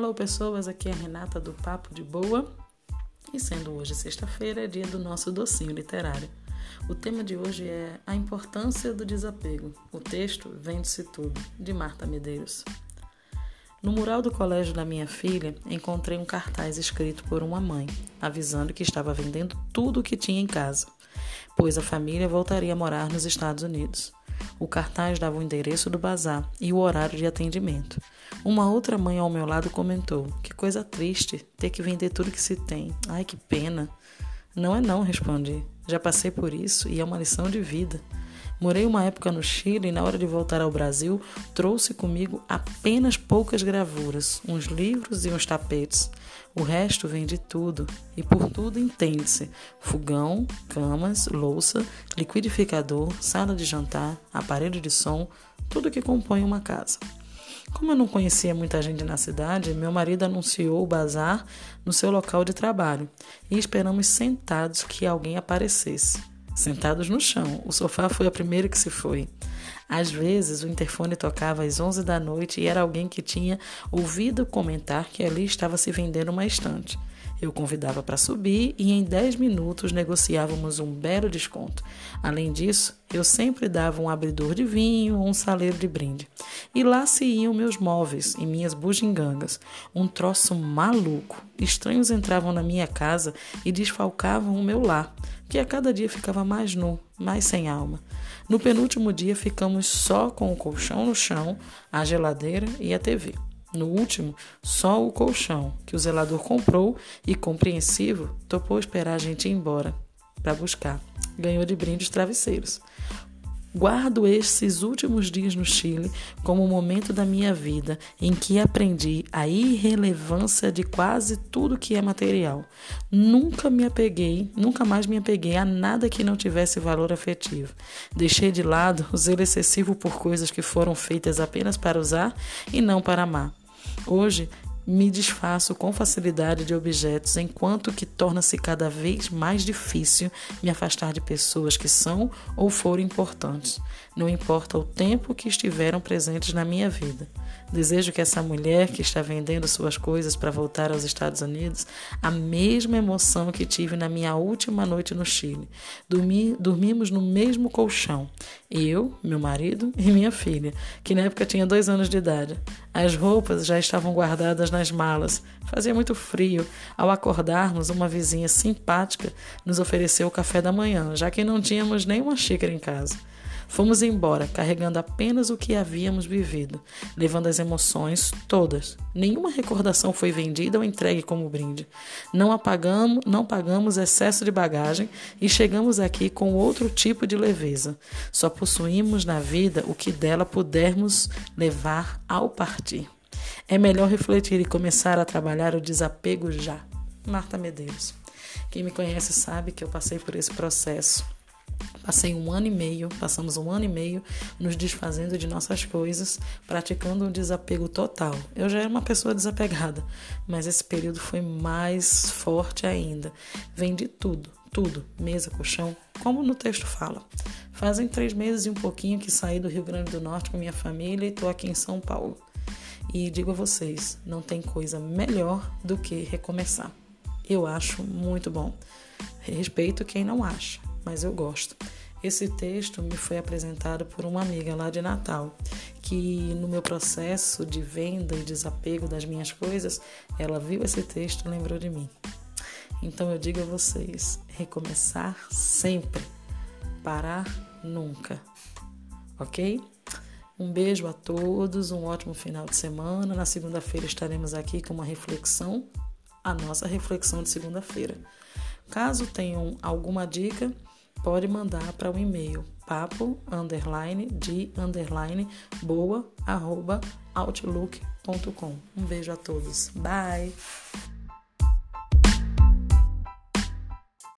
Hello pessoas, aqui é a Renata do Papo de Boa. E sendo hoje sexta-feira, é dia do nosso docinho literário. O tema de hoje é A Importância do Desapego. O texto Vende-se Tudo, de Marta Medeiros. No mural do colégio da minha filha, encontrei um cartaz escrito por uma mãe, avisando que estava vendendo tudo o que tinha em casa, pois a família voltaria a morar nos Estados Unidos. O cartaz dava o endereço do bazar e o horário de atendimento. Uma outra mãe ao meu lado comentou: Que coisa triste ter que vender tudo que se tem. Ai, que pena. Não é não, respondi. Já passei por isso e é uma lição de vida. Morei uma época no Chile e, na hora de voltar ao Brasil, trouxe comigo apenas poucas gravuras, uns livros e uns tapetes. O resto vem de tudo, e por tudo entende-se: fogão, camas, louça, liquidificador, sala de jantar, aparelho de som, tudo que compõe uma casa. Como eu não conhecia muita gente na cidade, meu marido anunciou o bazar no seu local de trabalho e esperamos sentados que alguém aparecesse sentados no chão. O sofá foi a primeira que se foi. Às vezes, o interfone tocava às 11 da noite e era alguém que tinha ouvido comentar que ali estava se vendendo uma estante. Eu convidava para subir e em 10 minutos negociávamos um belo desconto. Além disso, eu sempre dava um abridor de vinho ou um saleiro de brinde. E lá se iam meus móveis e minhas bugigangas. Um troço maluco. Estranhos entravam na minha casa e desfalcavam o meu lar, que a cada dia ficava mais nu, mais sem alma. No penúltimo dia ficamos só com o colchão no chão, a geladeira e a TV. No último, só o colchão, que o zelador comprou e, compreensivo, topou esperar a gente ir embora para buscar. Ganhou de brinde os travesseiros. Guardo esses últimos dias no Chile como o momento da minha vida em que aprendi a irrelevância de quase tudo que é material. Nunca me apeguei, nunca mais me apeguei a nada que não tivesse valor afetivo. Deixei de lado o zelo excessivo por coisas que foram feitas apenas para usar e não para amar. Hoje me desfaço com facilidade de objetos, enquanto que torna-se cada vez mais difícil me afastar de pessoas que são ou foram importantes, não importa o tempo que estiveram presentes na minha vida. Desejo que essa mulher que está vendendo suas coisas para voltar aos Estados Unidos a mesma emoção que tive na minha última noite no Chile. Dormi, dormimos no mesmo colchão, eu, meu marido e minha filha, que na época tinha dois anos de idade. As roupas já estavam guardadas nas malas. Fazia muito frio. Ao acordarmos, uma vizinha simpática nos ofereceu o café da manhã, já que não tínhamos nenhuma xícara em casa. Fomos embora, carregando apenas o que havíamos vivido, levando as emoções todas. Nenhuma recordação foi vendida ou entregue como brinde. Não apagamos, não pagamos excesso de bagagem e chegamos aqui com outro tipo de leveza. Só possuímos na vida o que dela pudermos levar ao partir. É melhor refletir e começar a trabalhar o desapego já. Marta Medeiros. Quem me conhece sabe que eu passei por esse processo Passei um ano e meio, passamos um ano e meio nos desfazendo de nossas coisas, praticando um desapego total. Eu já era uma pessoa desapegada, mas esse período foi mais forte ainda. Vendi tudo, tudo, mesa, colchão, como no texto fala. Fazem três meses e um pouquinho que saí do Rio Grande do Norte com minha família e estou aqui em São Paulo. E digo a vocês, não tem coisa melhor do que recomeçar. Eu acho muito bom. Respeito quem não acha mas eu gosto. Esse texto me foi apresentado por uma amiga lá de Natal, que no meu processo de venda e desapego das minhas coisas, ela viu esse texto e lembrou de mim. Então eu digo a vocês: recomeçar sempre, parar nunca. Ok? Um beijo a todos, um ótimo final de semana. Na segunda-feira estaremos aqui com uma reflexão, a nossa reflexão de segunda-feira. Caso tenham alguma dica, pode mandar para o e-mail papo underline de underline boa arroba outlook.com. Um beijo a todos. Bye!